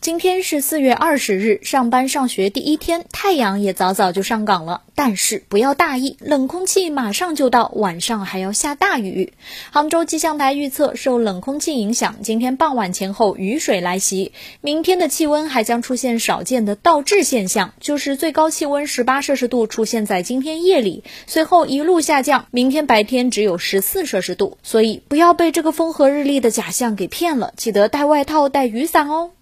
今天是四月二十日上班上学第一天太阳也早早就上岗了。但是不要大意冷空气马上就到晚上还要下大雨。杭州气象台预测受冷空气影响今天傍晚前后雨水来袭。明天的气温还将出现少见的倒置现象就是最高气温十八摄氏度出现在今天夜里。随后一路下降明天白天只有十四摄氏度。所以不要被这个风和日丽的假象给骗了。记得带外套带雨伞哦。